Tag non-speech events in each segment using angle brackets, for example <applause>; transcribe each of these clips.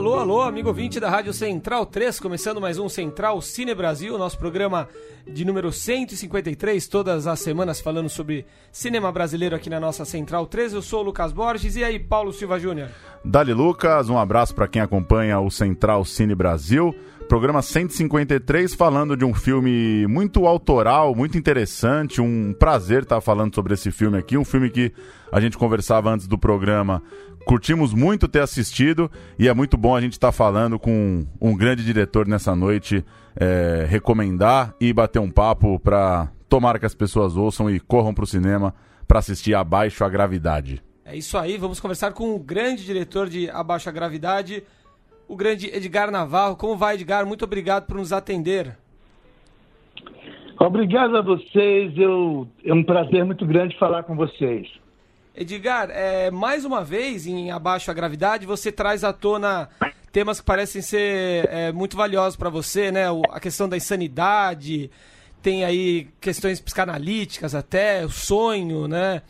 Alô, alô, amigo ouvinte da Rádio Central 3, começando mais um Central Cine Brasil, nosso programa de número 153, todas as semanas falando sobre cinema brasileiro aqui na nossa Central 3. Eu sou o Lucas Borges e aí, Paulo Silva Júnior. Dali Lucas, um abraço para quem acompanha o Central Cine Brasil. Programa 153, falando de um filme muito autoral, muito interessante. Um prazer estar falando sobre esse filme aqui. Um filme que a gente conversava antes do programa Curtimos muito ter assistido e é muito bom a gente estar falando com um grande diretor nessa noite, é, recomendar e bater um papo para tomar que as pessoas ouçam e corram para o cinema para assistir Abaixo a Gravidade. É isso aí, vamos conversar com o grande diretor de Abaixo a Gravidade, o grande Edgar Navarro. Como vai, Edgar? Muito obrigado por nos atender. Obrigado a vocês, Eu, é um prazer muito grande falar com vocês. Edgar, é, mais uma vez, em Abaixo a Gravidade, você traz à tona temas que parecem ser é, muito valiosos para você, né? O, a questão da insanidade, tem aí questões psicanalíticas até, o sonho, né?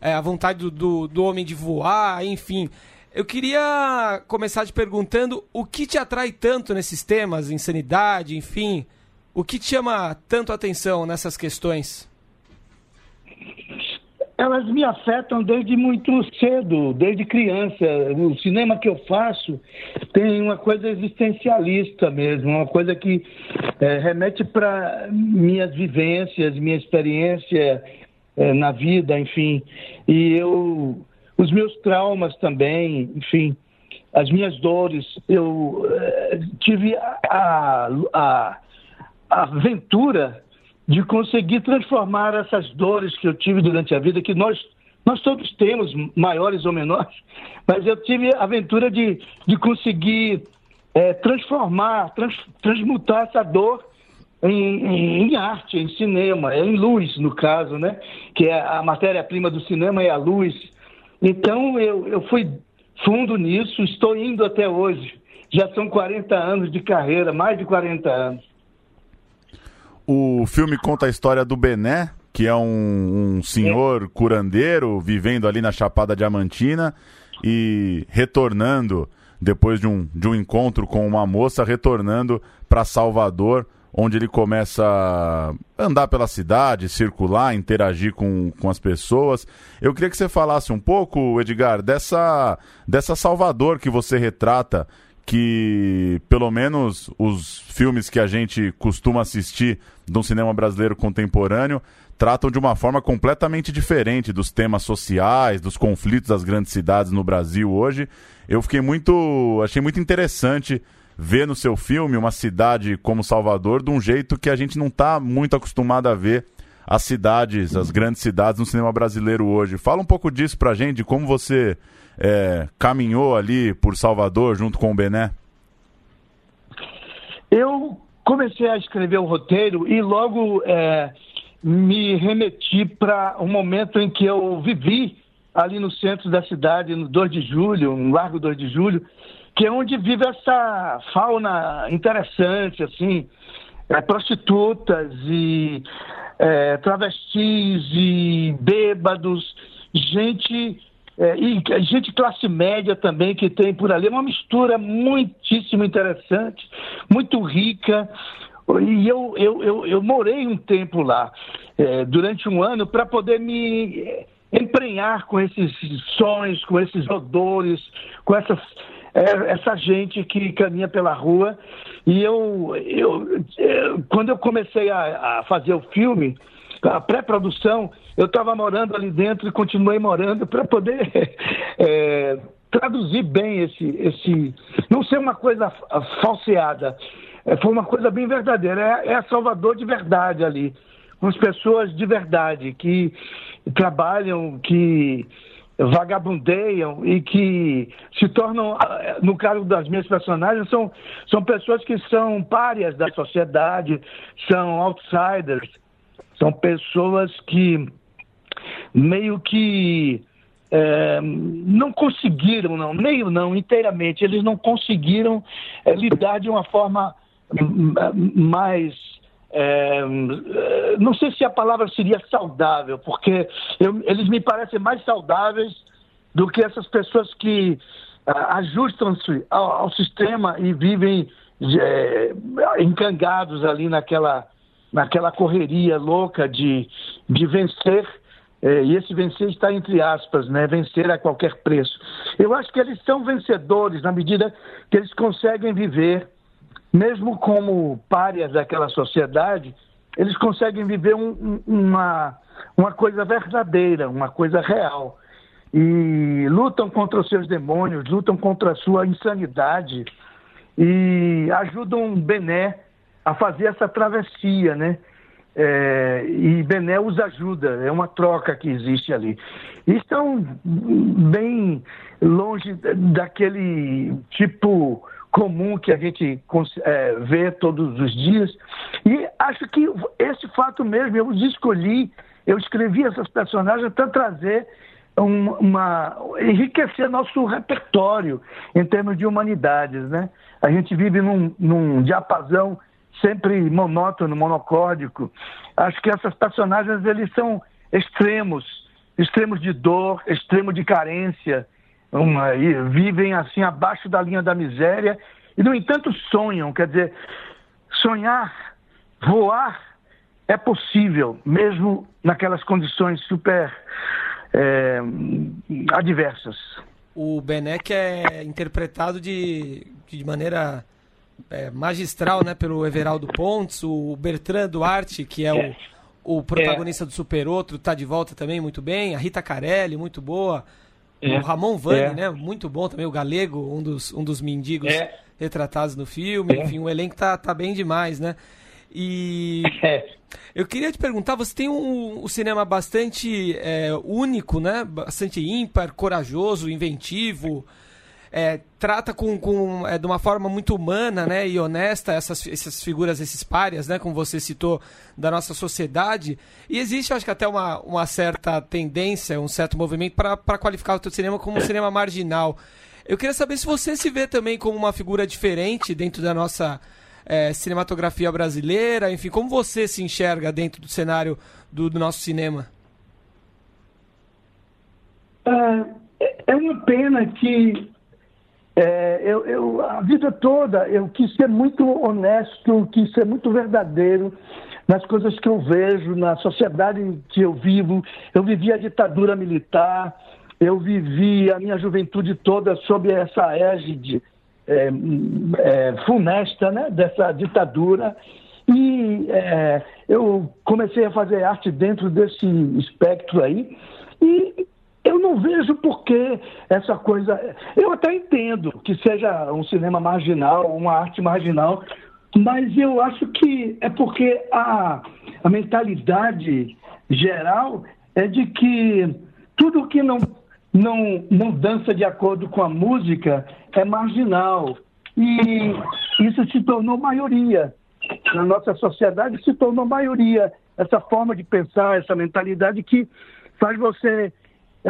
É, a vontade do, do, do, homem de voar, enfim. Eu queria começar te perguntando o que te atrai tanto nesses temas, insanidade, enfim. O que te chama tanto atenção nessas questões? elas me afetam desde muito cedo, desde criança. O cinema que eu faço tem uma coisa existencialista mesmo, uma coisa que é, remete para minhas vivências, minha experiência é, na vida, enfim. E eu, os meus traumas também, enfim, as minhas dores. Eu é, tive a, a, a, a aventura de conseguir transformar essas dores que eu tive durante a vida, que nós, nós todos temos, maiores ou menores, <laughs> mas eu tive a aventura de, de conseguir é, transformar, trans, transmutar essa dor em, em, em, arte, em cinema, em luz, no caso, né? Que é a matéria-prima do cinema é a luz. Então eu, eu fui fundo nisso, estou indo até hoje. Já são 40 anos de carreira, mais de 40 anos. O filme conta a história do Bené, que é um, um senhor curandeiro vivendo ali na Chapada Diamantina e retornando, depois de um, de um encontro com uma moça, retornando para Salvador, onde ele começa a andar pela cidade, circular, interagir com, com as pessoas. Eu queria que você falasse um pouco, Edgar, dessa, dessa Salvador que você retrata que pelo menos os filmes que a gente costuma assistir do cinema brasileiro contemporâneo tratam de uma forma completamente diferente dos temas sociais, dos conflitos das grandes cidades no Brasil hoje. Eu fiquei muito, achei muito interessante ver no seu filme uma cidade como Salvador de um jeito que a gente não está muito acostumado a ver as cidades, as grandes cidades no cinema brasileiro hoje. Fala um pouco disso pra gente, de como você é, caminhou ali por Salvador junto com o Bené? Eu comecei a escrever o roteiro e logo é, me remeti para um momento em que eu vivi ali no centro da cidade, no 2 de julho, no Largo 2 de Julho, que é onde vive essa fauna interessante, assim, é, prostitutas e é, travestis e bêbados, gente é, e gente classe média também que tem por ali. É uma mistura muitíssimo interessante, muito rica. E eu, eu, eu, eu morei um tempo lá, é, durante um ano, para poder me é, emprenhar com esses sons, com esses odores, com essas, é, essa gente que caminha pela rua. E eu, eu, eu quando eu comecei a, a fazer o filme, a pré-produção, eu estava morando ali dentro e continuei morando para poder <laughs> é, traduzir bem esse, esse. Não ser uma coisa falseada. É, foi uma coisa bem verdadeira. É, é Salvador de verdade ali. Com as pessoas de verdade que trabalham, que vagabundeiam e que se tornam, no caso das minhas personagens, são, são pessoas que são párias da sociedade, são outsiders, são pessoas que meio que é, não conseguiram, não, meio não, inteiramente, eles não conseguiram é, lidar de uma forma mais. É, não sei se a palavra seria saudável, porque eu, eles me parecem mais saudáveis do que essas pessoas que ah, ajustam-se ao, ao, sistema e vivem é, encangados ali naquela, naquela correria louca de, de vencer é, e esse vencer está entre aspas, né? Vencer a qualquer preço. Eu acho que eles são vencedores na medida que eles conseguem viver, mesmo como párias daquela sociedade, eles conseguem viver um, uma, uma coisa verdadeira, uma coisa real. E lutam contra os seus demônios, lutam contra a sua insanidade e ajudam Bené a fazer essa travessia, né? É, e Bené os ajuda, é uma troca que existe ali. E estão bem longe daquele tipo comum que a gente é, vê todos os dias. E acho que esse fato mesmo, eu escolhi, eu escrevi essas personagens para trazer um, uma enriquecer nosso repertório em termos de humanidades, né? A gente vive num, num diapasão sempre monótono, monocórdico. Acho que essas personagens eles são extremos, extremos de dor, extremo de carência, uma, e vivem assim abaixo da linha da miséria e no entanto sonham, quer dizer, sonhar, voar é possível mesmo naquelas condições super é, adversas. O Benek é interpretado de, de maneira é, magistral né, pelo Everaldo Pontes, o Bertrand Duarte, que é, é. o, o protagonista é. do Super Outro, tá de volta também muito bem, a Rita Carelli, muito boa, é. o Ramon Vani, é. né, muito bom também, o Galego, um dos, um dos mendigos é. retratados no filme, enfim, o elenco tá, tá bem demais, né? E eu queria te perguntar, você tem um, um cinema bastante único, né? Bastante ímpar, corajoso, inventivo, é, trata com, com é, de uma forma muito humana né, e honesta essas, essas figuras, esses párias, né, como você citou, da nossa sociedade. E existe, acho que até uma, uma certa tendência, um certo movimento para qualificar o teu cinema como um cinema marginal. Eu queria saber se você se vê também como uma figura diferente dentro da nossa é, cinematografia brasileira, enfim, como você se enxerga dentro do cenário do, do nosso cinema? É, é uma pena que é, eu, eu, a vida toda eu quis ser muito honesto, quis ser muito verdadeiro nas coisas que eu vejo, na sociedade que eu vivo. Eu vivi a ditadura militar, eu vivi a minha juventude toda sob essa égide é, é, funesta né, dessa ditadura. E é, eu comecei a fazer arte dentro desse espectro aí. E eu não vejo por que essa coisa. Eu até entendo que seja um cinema marginal, uma arte marginal, mas eu acho que é porque a, a mentalidade geral é de que tudo que não, não, não dança de acordo com a música é marginal. E isso se tornou maioria. Na nossa sociedade se tornou maioria. Essa forma de pensar, essa mentalidade que faz você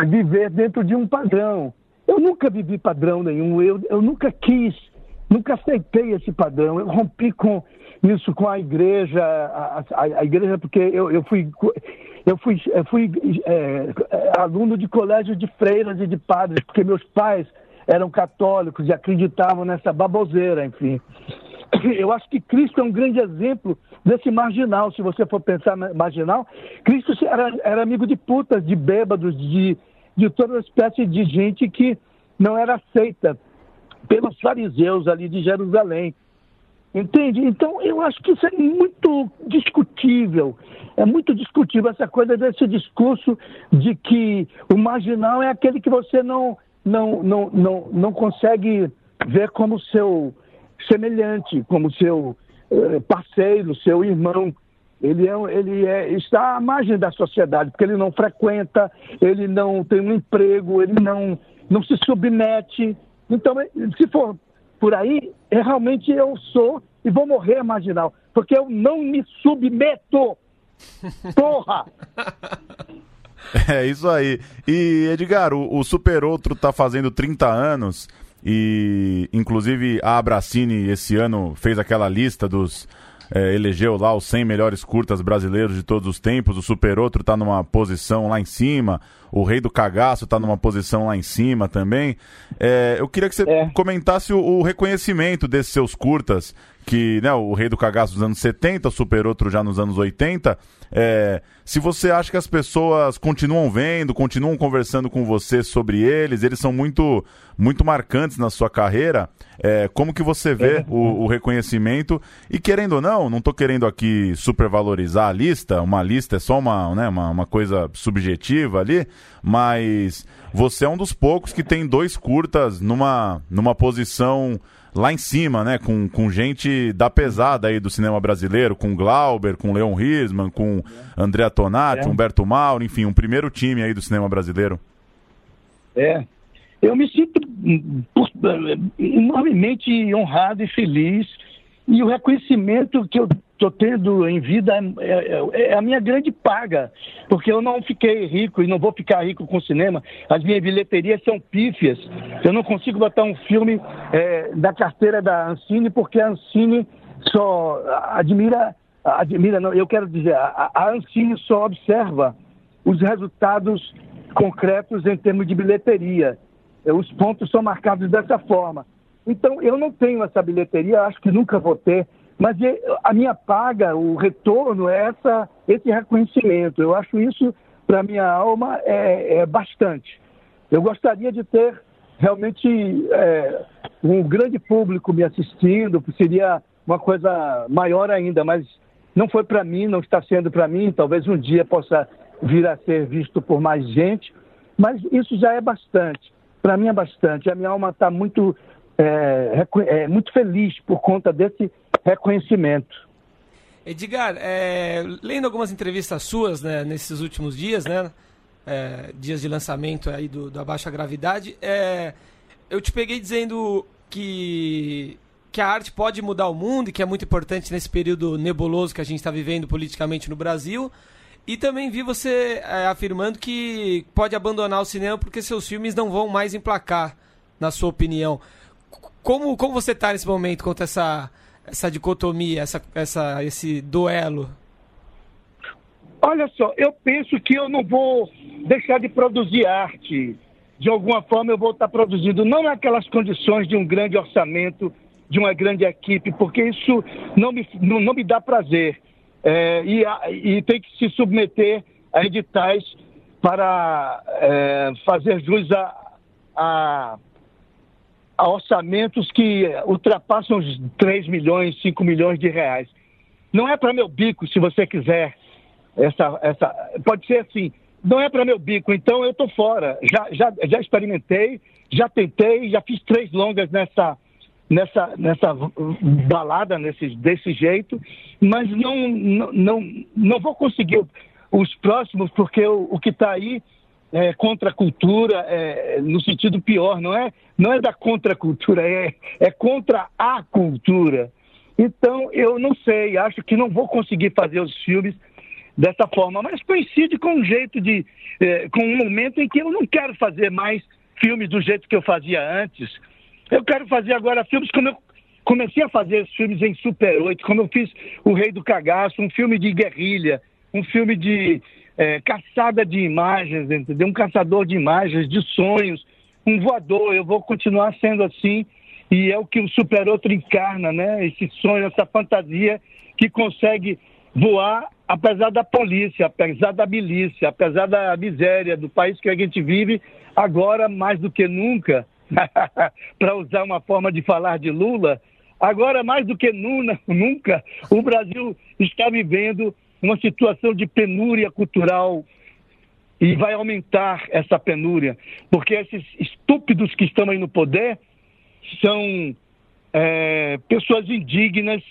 viver dentro de um padrão. Eu nunca vivi padrão nenhum, eu, eu nunca quis, nunca aceitei esse padrão. Eu rompi com isso com a igreja, a, a, a igreja porque eu, eu fui eu fui, eu fui é, aluno de colégio de freiras e de padres, porque meus pais eram católicos e acreditavam nessa baboseira, enfim. <coughs> Eu acho que Cristo é um grande exemplo desse marginal, se você for pensar marginal. Cristo era, era amigo de putas, de bêbados, de, de toda espécie de gente que não era aceita pelos fariseus ali de Jerusalém. Entende? Então, eu acho que isso é muito discutível. É muito discutível essa coisa desse discurso de que o marginal é aquele que você não, não, não, não, não consegue ver como seu semelhante, como seu eh, parceiro, seu irmão. Ele, é, ele é, está à margem da sociedade, porque ele não frequenta, ele não tem um emprego, ele não, não se submete. Então, eh, se for por aí, é, realmente eu sou e vou morrer marginal, porque eu não me submeto. Porra! <laughs> É isso aí. E, Edgar, o, o Super Outro tá fazendo 30 anos e, inclusive, a Abracine esse ano fez aquela lista dos. É, elegeu lá os 100 melhores curtas brasileiros de todos os tempos. O Super Outro tá numa posição lá em cima. O Rei do Cagaço tá numa posição lá em cima também. É, eu queria que você é. comentasse o, o reconhecimento desses seus curtas que né, o Rei do Cagaço dos anos 70, o Super Outro já nos anos 80. É, se você acha que as pessoas continuam vendo, continuam conversando com você sobre eles, eles são muito, muito marcantes na sua carreira, é, como que você vê é. o, o, reconhecimento? E querendo ou não, não estou querendo aqui supervalorizar a lista, uma lista é só uma, né, uma, uma coisa subjetiva ali, mas você é um dos poucos que tem dois curtas numa, numa posição lá em cima, né? Com, com gente da pesada aí do cinema brasileiro, com Glauber, com Leon Hirschman, com Andrea Tonati, é. Humberto Mauro, enfim, um primeiro time aí do cinema brasileiro. É. Eu me sinto hum, enormemente honrado e feliz e o reconhecimento que eu estou tendo em vida é, é, é, a minha grande paga, porque eu não fiquei rico e não vou ficar rico com cinema. As minhas bilheterias são pífias. Eu não consigo botar um filme é, da carteira da Ancine porque a Ancine só admira, admira, não, eu quero dizer, a, a Ancine só observa os resultados concretos em termos de bilheteria. Os pontos são marcados dessa forma. Então, eu não tenho essa bilheteria, acho que nunca vou ter, mas a minha paga, o retorno é essa, esse reconhecimento. Eu acho isso, para minha alma, é, é, bastante. Eu gostaria de ter realmente é, um grande público me assistindo, seria uma coisa maior ainda, mas não foi para mim, não está sendo para mim, talvez um dia possa vir a ser visto por mais gente, mas isso já é bastante. Para mim é bastante. A minha alma está muito é, é, muito feliz por conta desse reconhecimento. Edgar, é, lendo algumas entrevistas suas né, nesses últimos dias, né, é, dias de lançamento aí do, da baixa gravidade, é, eu te peguei dizendo que, que a arte pode mudar o mundo e que é muito importante nesse período nebuloso que a gente está vivendo politicamente no Brasil. E também vi você é, afirmando que pode abandonar o cinema porque seus filmes não vão mais emplacar, na sua opinião. Como, como você está nesse momento contra essa, essa dicotomia, essa, essa, esse duelo? Olha só, eu penso que eu não vou deixar de produzir arte. De alguma forma eu vou estar produzindo, não naquelas condições de um grande orçamento, de uma grande equipe, porque isso não me, não, não me dá prazer. É, e, e tem que se submeter a editais para é, fazer jus a, a a orçamentos que ultrapassam os 3 milhões, 5 milhões de reais. Não é para meu bico, se você quiser. Essa, essa, pode ser assim, não é para meu bico, então eu estou fora. Já, já, já experimentei, já tentei, já fiz três longas nessa, nessa, nessa balada, nesse, desse jeito, mas não, não, não, não vou conseguir os próximos, porque o, o que está aí é, contra a cultura é, no sentido pior, não é, não é da contracultura, é, é contra a cultura. Então, eu não sei, acho que não vou conseguir fazer os filmes dessa forma, mas coincide com um jeito de. É, com um momento em que eu não quero fazer mais filmes do jeito que eu fazia antes. Eu quero fazer agora filmes como eu comecei a fazer os filmes em Super 8, como eu fiz O Rei do Cagaço, um filme de guerrilha, um filme de, é, caçada de imagens, entendeu? Um caçador de imagens, de sonhos, um voador. Eu vou continuar sendo assim e é o que o Super Outro encarna, né? Esse sonho, essa fantasia que consegue voar apesar da polícia, apesar da milícia, apesar da miséria do país que a gente vive, agora mais do que nunca, <laughs> para usar uma forma de falar de Lula, agora mais do que nunca, o Brasil está vivendo uma situação de penúria cultural e vai aumentar essa penúria, porque esses estúpidos que estão aí no poder são é, pessoas indignas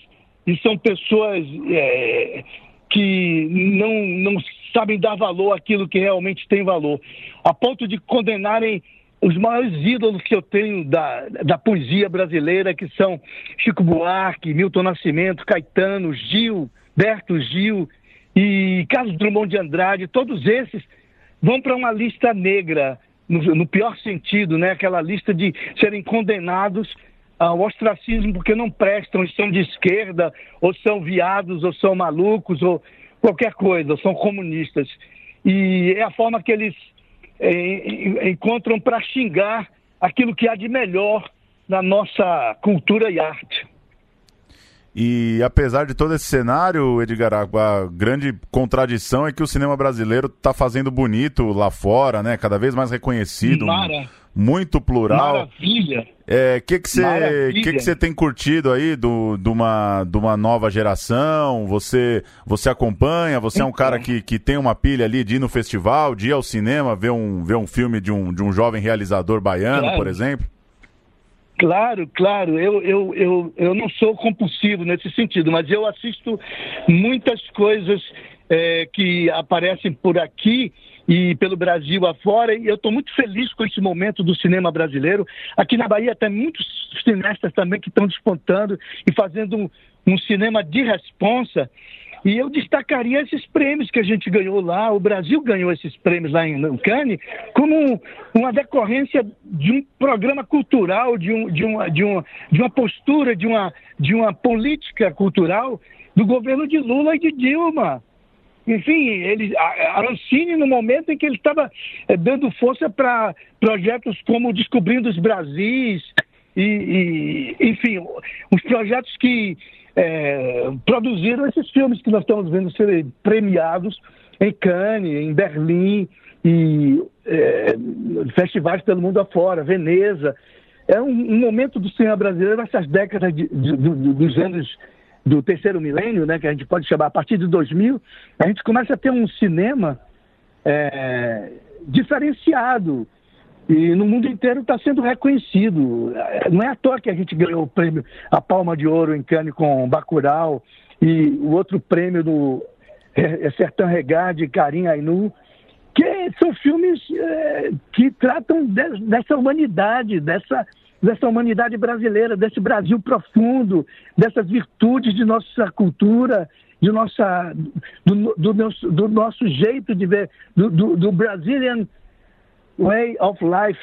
e são pessoas é, que não, não sabem dar valor àquilo que realmente tem valor, a ponto de condenarem os maiores ídolos que eu tenho da, da poesia brasileira, que são Chico Buarque, Milton Nascimento, Caetano, Gil, Berto Gil e Carlos Drummond de Andrade, todos esses vão para uma lista negra, no, no, pior sentido, né? aquela lista de serem condenados ao ostracismo porque não prestam, são de esquerda, ou são viados, ou são malucos, ou qualquer coisa, são comunistas. E é a forma que eles é, encontram para xingar aquilo que há de melhor na nossa cultura e arte. E apesar de todo esse cenário, Edgar, a grande contradição é que o cinema brasileiro está fazendo bonito lá fora, né? Cada vez mais reconhecido, Mara. muito plural. Maravilha. É, que que você que que você tem curtido aí do de uma de uma nova geração? Você você acompanha? Você então. é um cara que, que tem uma pilha ali de ir no festival, de ir ao cinema, ver um ver um filme de um de um jovem realizador baiano, claro. por exemplo? Claro, claro. Eu, eu, eu, eu não sou compulsivo nesse sentido, mas eu assisto muitas coisas é, que aparecem por aqui e pelo Brasil afora, e eu estou muito feliz com esse momento do cinema brasileiro. Aqui na Bahia tem muitos cineastas também que estão despontando e fazendo um, um cinema de responsa. E eu destacaria esses prêmios que a gente ganhou lá, o Brasil ganhou esses prêmios lá em Cannes, como uma decorrência de um programa cultural, de, um, de, uma, de, uma, de uma postura, de uma, de uma política cultural do governo de Lula e de Dilma. Enfim, ele, a, Arancine, no momento em que ele estava é, dando força para projetos como Descobrindo os Brasis, e, e, enfim, os projetos que é, produziram esses filmes que nós estamos vendo serem premiados em Cannes, em Berlim e é, festivais pelo mundo afora, Veneza. É um, um, momento do cinema brasileiro, essas décadas de, de, de, dos anos do terceiro milênio, né, que a gente pode chamar a partir de 2000, a gente começa a ter um cinema é, diferenciado, e no mundo inteiro está sendo reconhecido. Não é à toa que a gente ganhou o prêmio, a Palma de Ouro em Cannes com Bacurau e o outro prêmio do é, é Sertão Regar de Karim Ainu, que são filmes é, que tratam de, dessa humanidade, dessa, dessa humanidade brasileira, desse Brasil profundo, dessas virtudes de nossa cultura, de nossa, do, do, nosso, do nosso jeito de ver, do, do, do Brazilian Way of Life.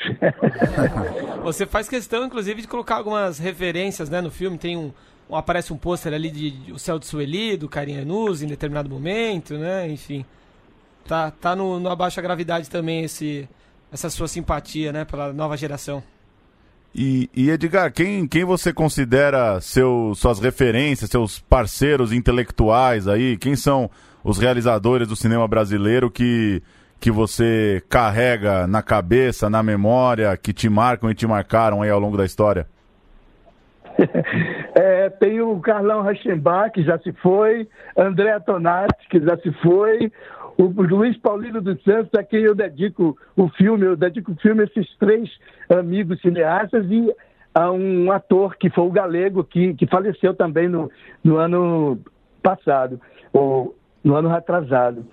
<laughs> Você faz questão, inclusive, de colocar algumas referências né, no filme. Tem um, um aparece um pôster ali de, O Céu de Sueli, do Karim Anuz, em determinado momento, né? Enfim, tá, tá no, no Gravidade também esse, essa sua simpatia, né? Pela nova geração. E, e, Edgar, quem, quem você considera seu, suas referências, seus parceiros intelectuais aí? Quem são os realizadores do cinema brasileiro que que você carrega na cabeça, na memória, que te marcam e te marcaram aí ao longo da história? <laughs> É, tem o Carlão Rachenbach, que já se foi, André Tonati, que já se foi, o Luiz Paulino dos Santos, a quem eu dedico o filme, eu dedico o filme a esses três amigos cineastas e a um ator que foi o Galego, que, que faleceu também no, no ano passado, ou no ano retrasado.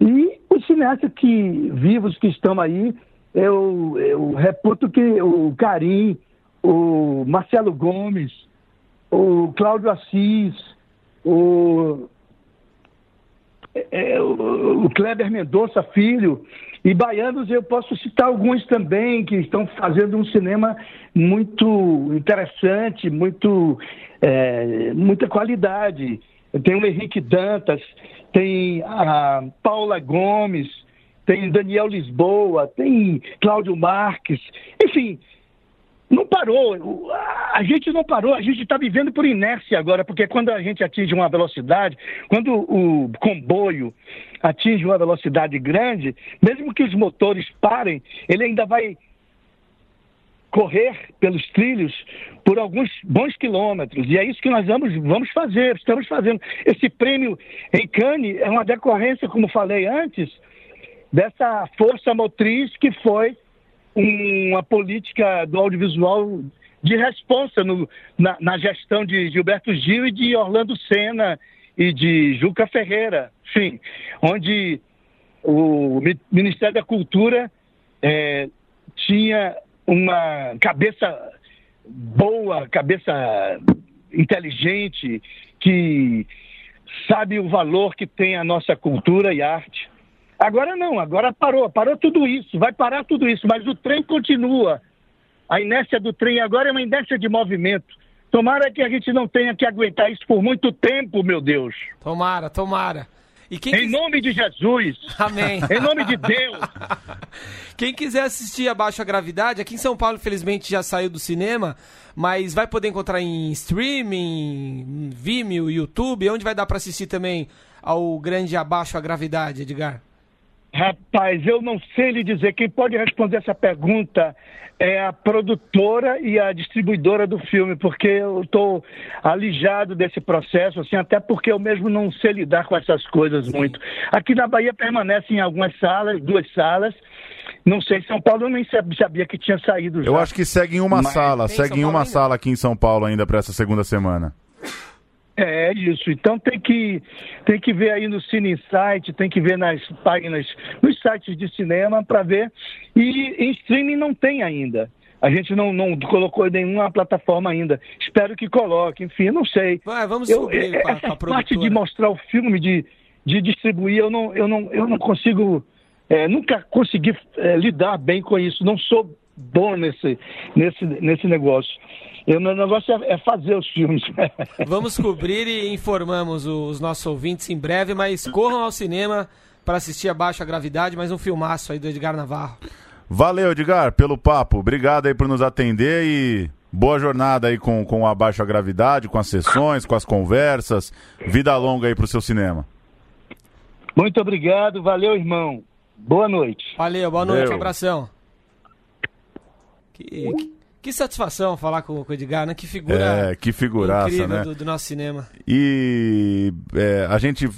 E os cineastas que vivos que estão aí, eu, eu reputo que o Carim, o Marcelo Gomes, o Cláudio Assis, o, é, é, o, o Kleber Mendonça Filho, e baianos eu posso citar alguns também que estão fazendo um cinema muito interessante, muito é, muita qualidade. Tem o Henrique Dantas, tem a Paula Gomes, tem Daniel Lisboa, tem Cláudio Marques, enfim, não parou. A gente não parou, a gente está vivendo por inércia agora, porque quando a gente atinge uma velocidade, quando o comboio atinge uma velocidade grande, mesmo que os motores parem, ele ainda vai correr pelos trilhos por alguns bons quilômetros. E é isso que nós vamos, vamos fazer, estamos fazendo. Esse prêmio em Cannes é uma decorrência, como falei antes, dessa força motriz que foi uma política do audiovisual de responsa no, na, na, gestão de Gilberto Gil e de Orlando Senna e de Juca Ferreira, sim, onde o Ministério da Cultura é, tinha uma cabeça boa, cabeça inteligente, que sabe o valor que tem a nossa cultura e arte. Agora não, agora parou, parou tudo isso, vai parar tudo isso, mas o trem continua. A inércia do trem agora é uma inércia de movimento. Tomara que a gente não tenha que aguentar isso por muito tempo, meu Deus. Tomara, tomara. Em quis... nome de Jesus. Amém. em nome de Deus. <laughs> Quem quiser assistir Abaixo a Gravidade, aqui em São Paulo, infelizmente, já saiu do cinema, mas vai poder encontrar em streaming, Vimeo, YouTube, onde vai dar para assistir também ao grande Abaixo a Gravidade, Edgar? Rapaz, eu não sei lhe dizer. Quem pode responder essa pergunta é a produtora e a distribuidora do filme, porque eu estou alijado desse processo, assim, até porque eu mesmo não sei lidar com essas coisas Sim. muito. Aqui na Bahia permanecem algumas salas, duas salas. Não sei, São Paulo eu nem sabia que tinha saído já. Eu acho que segue em uma Mas... sala, segue em uma ainda? sala aqui em São Paulo ainda para essa segunda semana. É isso. Então tem que, tem que ver aí no Cine Insight, tem que ver nas páginas, nos sites de cinema para ver. E em streaming não tem ainda. A gente não, não colocou nenhuma plataforma ainda. Espero que coloque, enfim, não sei. Vai, vamos eu, subir é, Essa parte de mostrar o filme, de, de distribuir, eu não, eu não, eu não consigo, é, nunca consegui é, lidar bem com isso. Não sou bom nesse, nesse, nesse negócio. O meu negócio é, é, fazer os filmes. <laughs> Vamos cobrir e informamos os nossos ouvintes em breve, mas corram ao cinema para assistir Abaixo a Gravidade, mais um filmaço aí do Edgar Navarro. Valeu, Edgar, pelo papo. Obrigado aí por nos atender e boa jornada aí com, com Abaixo a Gravidade, com as sessões, com as conversas. Vida longa aí pro seu cinema. Muito obrigado, valeu, irmão. Boa noite. Valeu, boa noite, valeu. abração. Que, que... Que satisfação falar com, com o Edgar, né? Que figura é, que figuraça, né? Do, do, nosso cinema. E é, a gente.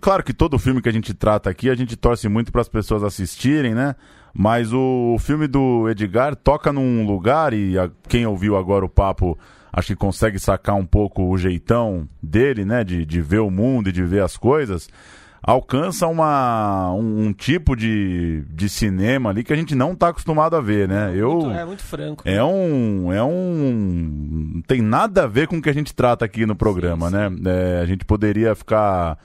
Claro que todo filme que a gente trata aqui, a gente torce muito para as pessoas assistirem, né? Mas o, o, filme do Edgar toca num lugar, e a, quem ouviu agora o papo acho que consegue sacar um pouco o jeitão dele, né? De, de ver o mundo e de ver as coisas alcança uma, um, um, tipo de, de cinema ali que a gente não está acostumado a ver, né? Eu, muito, é muito franco. É um, é um. Não tem nada a ver com o que a gente trata aqui no programa, sim, né? sim. né? É, a gente poderia ficar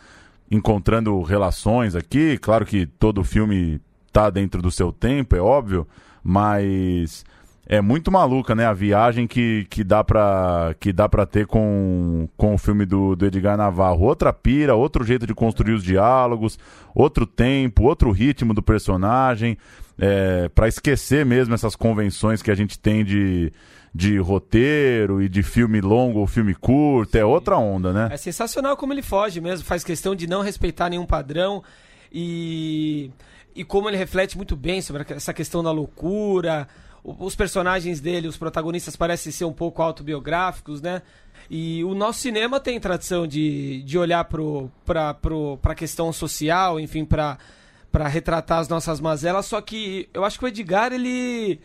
encontrando relações aqui. Claro que todo filme está dentro do seu tempo, é óbvio, mas é muito maluca, né? A viagem que, que dá pra, que dá pra ter com, com o filme do, do Edgar Navarro. Outra pira, outro jeito de construir os diálogos, outro tempo, outro ritmo do personagem. É, para esquecer mesmo essas convenções que a gente tem de, de roteiro e de filme longo ou filme curto. É outra onda, né? É sensacional como ele foge mesmo, faz questão de não respeitar nenhum padrão e, e como ele reflete muito bem sobre essa questão da loucura os personagens dele, os protagonistas parecem ser um pouco autobiográficos, né? E o nosso cinema tem tradição de, de olhar para a questão social, enfim, para retratar as nossas mazelas, só que eu acho que o Edgar, ele,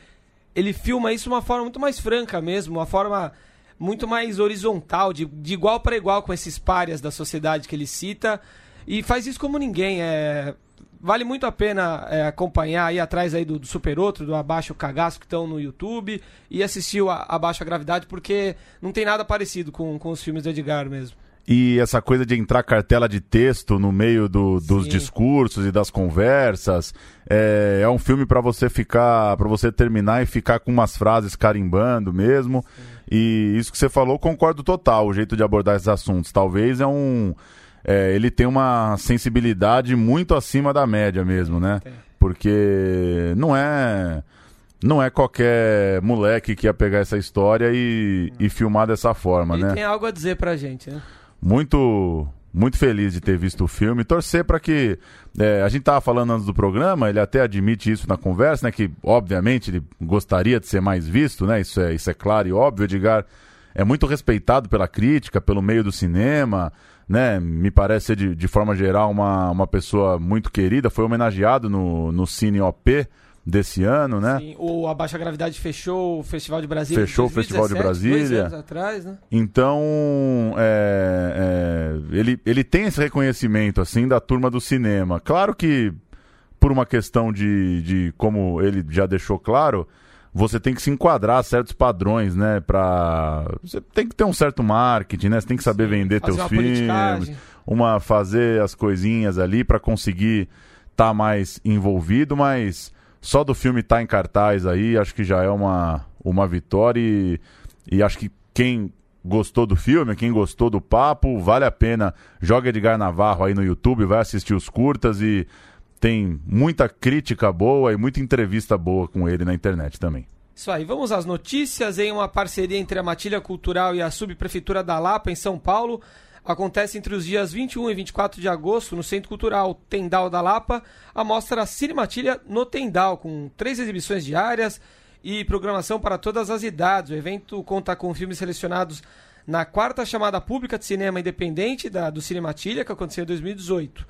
ele filma isso de uma forma muito mais franca mesmo, uma forma muito mais horizontal, de, de igual para igual com esses párias da sociedade que ele cita, e faz isso como ninguém. É, vale muito a pena é, acompanhar aí atrás aí do, do, Super Outro, do Abaixo Cagaço que estão no YouTube e assistir o Abaixo a Gravidade, porque não tem nada parecido com, com os filmes do Edgar mesmo. E essa coisa de entrar cartela de texto no meio do, dos Sim. discursos e das conversas é, é um filme para você ficar, para você terminar e ficar com umas frases carimbando mesmo. Sim. E isso que você falou, concordo total. O jeito de abordar esses assuntos, talvez é um é, ele tem uma sensibilidade muito acima da média mesmo, né? Porque não é não é qualquer moleque que ia pegar essa história e, e filmar dessa forma, ele né? tem algo a dizer pra gente, né? Muito muito feliz de ter visto o filme. Torcer para que. É, a gente tava falando antes do programa, ele até admite isso na conversa, né? Que, obviamente, ele gostaria de ser mais visto, né? Isso é, isso é claro e óbvio. Edgar é muito respeitado pela crítica, pelo meio do cinema né? Me parece ser de, de forma geral uma, uma pessoa muito querida. Foi homenageado no, no Cine OP desse ano, né? Sim, o Abaixa Gravidade fechou o Festival de Brasília. Fechou 2017, o Festival de Brasília. Dois anos atrás, né? Então, é, é, ele, ele tem esse reconhecimento, assim, da turma do cinema. Claro que, por uma questão de, de como ele já deixou claro, você tem que se enquadrar certos padrões, né? Pra... Você tem que ter um certo marketing, né? Você tem que saber Sim, vender teus filmes, uma fazer as coisinhas ali para conseguir tá mais envolvido, mas só do filme estar tá em cartaz aí, acho que já é uma, uma vitória e, e acho que quem gostou do filme, quem gostou do papo, vale a pena. Joga Edgar Navarro aí no YouTube, vai assistir os curtas e tem muita crítica boa e muita entrevista boa com ele na internet também. Isso aí, vamos às notícias. Em uma parceria entre a Matilha Cultural e a Subprefeitura da Lapa, em São Paulo, acontece entre os dias 21 e 24 de agosto no Centro Cultural Tendal da Lapa a mostra Cine Matilha no Tendal, com três exibições diárias e programação para todas as idades. O evento conta com filmes selecionados na quarta chamada pública de cinema independente da, do Cinematilha, que aconteceu em 2018.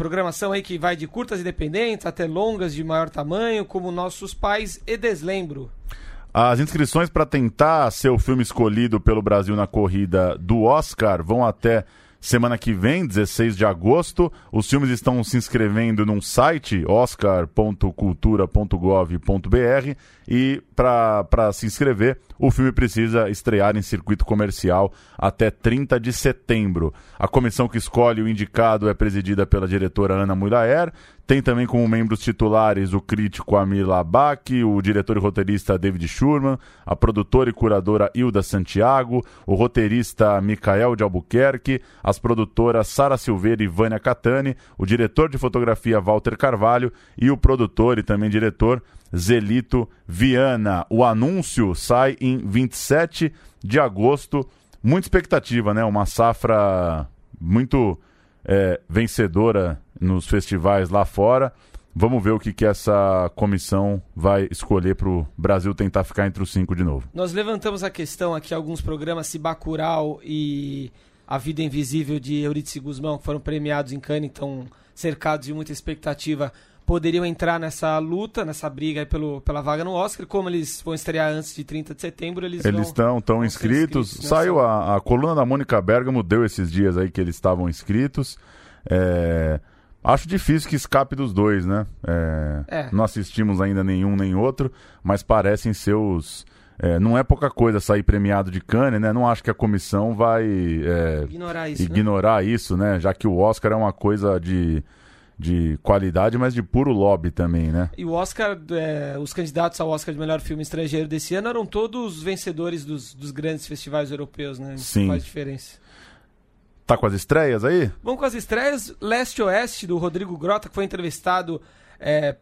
Programação aí que vai de curtas independentes até longas de maior tamanho, como Nossos Pais e Deslembro. As inscrições para tentar ser o filme escolhido pelo Brasil na corrida do Oscar vão até semana que vem, 16 de agosto. Os filmes estão se inscrevendo num site, oscar.cultura.gov.br, e para se inscrever, o filme precisa estrear em circuito comercial até 30 de setembro. A comissão que escolhe o indicado é presidida pela diretora Ana Mulaer. Tem também como membros titulares o crítico Amir Labak, o diretor e roteirista David Schurman, a produtora e curadora Hilda Santiago, o roteirista Micael de Albuquerque, as produtoras Sara Silveira e Vânia Catani, o diretor de fotografia Walter Carvalho e o produtor e também diretor Zelito Viana. O anúncio sai em 27 de agosto. Muita expectativa, né? Uma safra muito é, vencedora nos festivais lá fora. Vamos ver o que, que essa comissão vai escolher para o Brasil tentar ficar entre os cinco de novo. Nós levantamos a questão aqui, alguns programas, se Bacurau e A Vida Invisível de Eurídice Guzmão, que foram premiados em Cannes, estão cercados de muita expectativa poderiam entrar nessa luta, nessa briga pelo, pela vaga no Oscar. Como eles vão estrear antes de 30 de setembro, eles Eles estão tão inscritos. inscritos Saiu a, a coluna da Mônica Bergamo, deu esses dias aí que eles estavam inscritos. É... Acho difícil que escape dos dois, né? É... É. Não assistimos ainda nenhum nem outro, mas parecem ser os. É, não é pouca coisa sair premiado de Cannes, né? Não acho que a comissão vai é, ignorar, isso, ignorar né? isso, né? Já que o Oscar é uma coisa de de qualidade, mas de puro lobby também, né? E o Oscar, é, os candidatos ao Oscar de melhor filme estrangeiro desse ano eram todos vencedores dos, dos grandes festivais europeus, né? Sim. Faz diferença. Tá com as estreias aí? Vamos com as estreias. Leste Oeste, do Rodrigo Grota, que foi entrevistado é,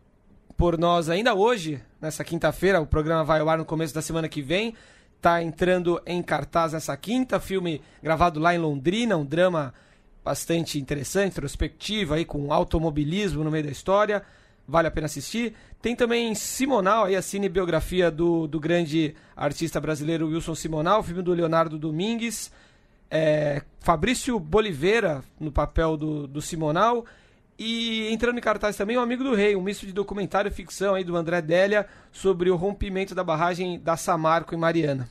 por nós ainda hoje, nessa quinta-feira. O programa vai ao ar no começo da semana que vem. Tá entrando em cartaz nessa quinta. Filme gravado lá em Londrina, um drama bastante interessante, introspectiva, aí, com automobilismo no meio da história. Vale a pena assistir. Tem também Simonal, aí, a cinebiografia do, do grande artista brasileiro Wilson Simonal, filme do Leonardo Domingues. É, Fabrício Boliveira no papel do, do Simonal. E entrando em cartaz também o Amigo do Rei, um misto de documentário e ficção aí do André Délia sobre o rompimento da barragem da Samarco em Mariana.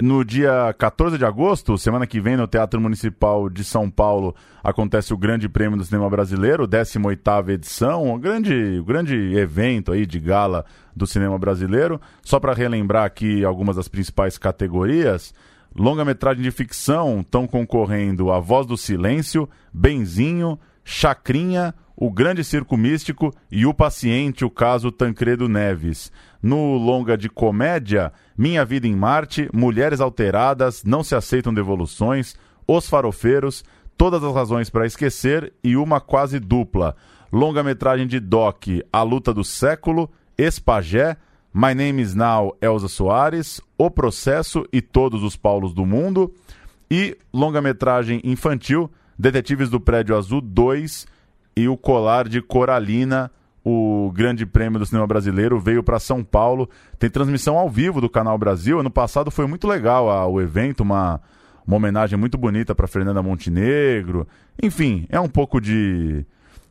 No dia 14 de agosto, semana que vem, no Teatro Municipal de São Paulo, acontece o Grande Prêmio do Cinema Brasileiro, 18ª edição, um grande, grande evento aí de gala do cinema brasileiro. Só para relembrar aqui algumas das principais categorias, longa-metragem de ficção estão concorrendo A Voz do Silêncio, Benzinho, Chacrinha, O Grande Circo Místico e O Paciente, o caso Tancredo Neves. No longa de comédia, Minha Vida em Marte, Mulheres Alteradas, Não Se Aceitam Devoluções, Os Farofeiros, Todas as Razões para Esquecer e uma quase dupla. Longa-metragem de Doc, A Luta do Século, Espagé, My Name is Now, Elza Soares, O Processo e Todos os Paulos do Mundo. E longa-metragem infantil, Detetives do Prédio Azul 2 e O Colar de Coralina, o Grande Prêmio do Cinema Brasileiro veio para São Paulo. Tem transmissão ao vivo do Canal Brasil. Ano passado foi muito legal a, o evento, uma, uma homenagem muito bonita para Fernanda Montenegro. Enfim, é um pouco de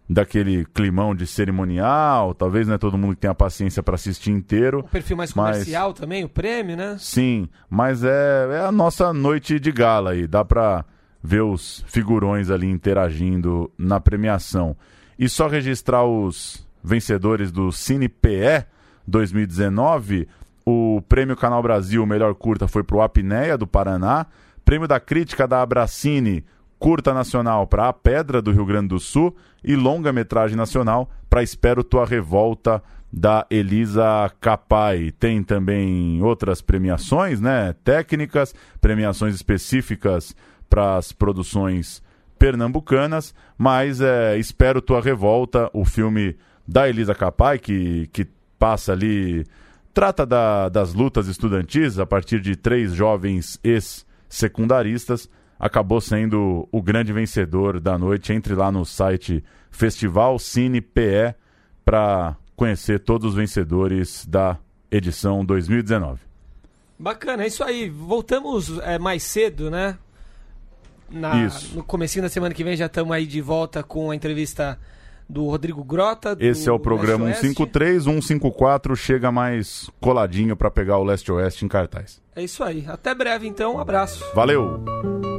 daquele climão de cerimonial. Talvez não é todo mundo que tenha paciência para assistir inteiro. O perfil mais comercial mas... também, o prêmio, né? Sim, mas é, é a nossa noite de gala aí. Dá para ver os figurões ali interagindo na premiação. E só registrar os vencedores do Cine PE 2019. O prêmio Canal Brasil Melhor Curta foi para o Apneia, do Paraná. Prêmio da Crítica da Abracine, curta nacional para A Pedra do Rio Grande do Sul e longa-metragem nacional para Espero Tua Revolta da Elisa Capai. Tem também outras premiações, né? Técnicas, premiações específicas para as produções pernambucanas, mas é, Espero Tua Revolta, o filme da Elisa Capai, que, que passa ali, trata da, das lutas estudantis a partir de três jovens ex-secundaristas, acabou sendo o grande vencedor da noite. Entre lá no site Festival Cine PE para conhecer todos os vencedores da edição 2019. Bacana, é isso aí. Voltamos é, mais cedo, né? Na, Isso. No comecinho da semana que vem já estamos aí de volta com a entrevista do Rodrigo Grota. do Esse é o programa Leste Oeste. 153, 154 chega mais coladinho para pegar o Leste Oeste em cartaz. É isso aí. Até breve, então. Um abraço. Valeu!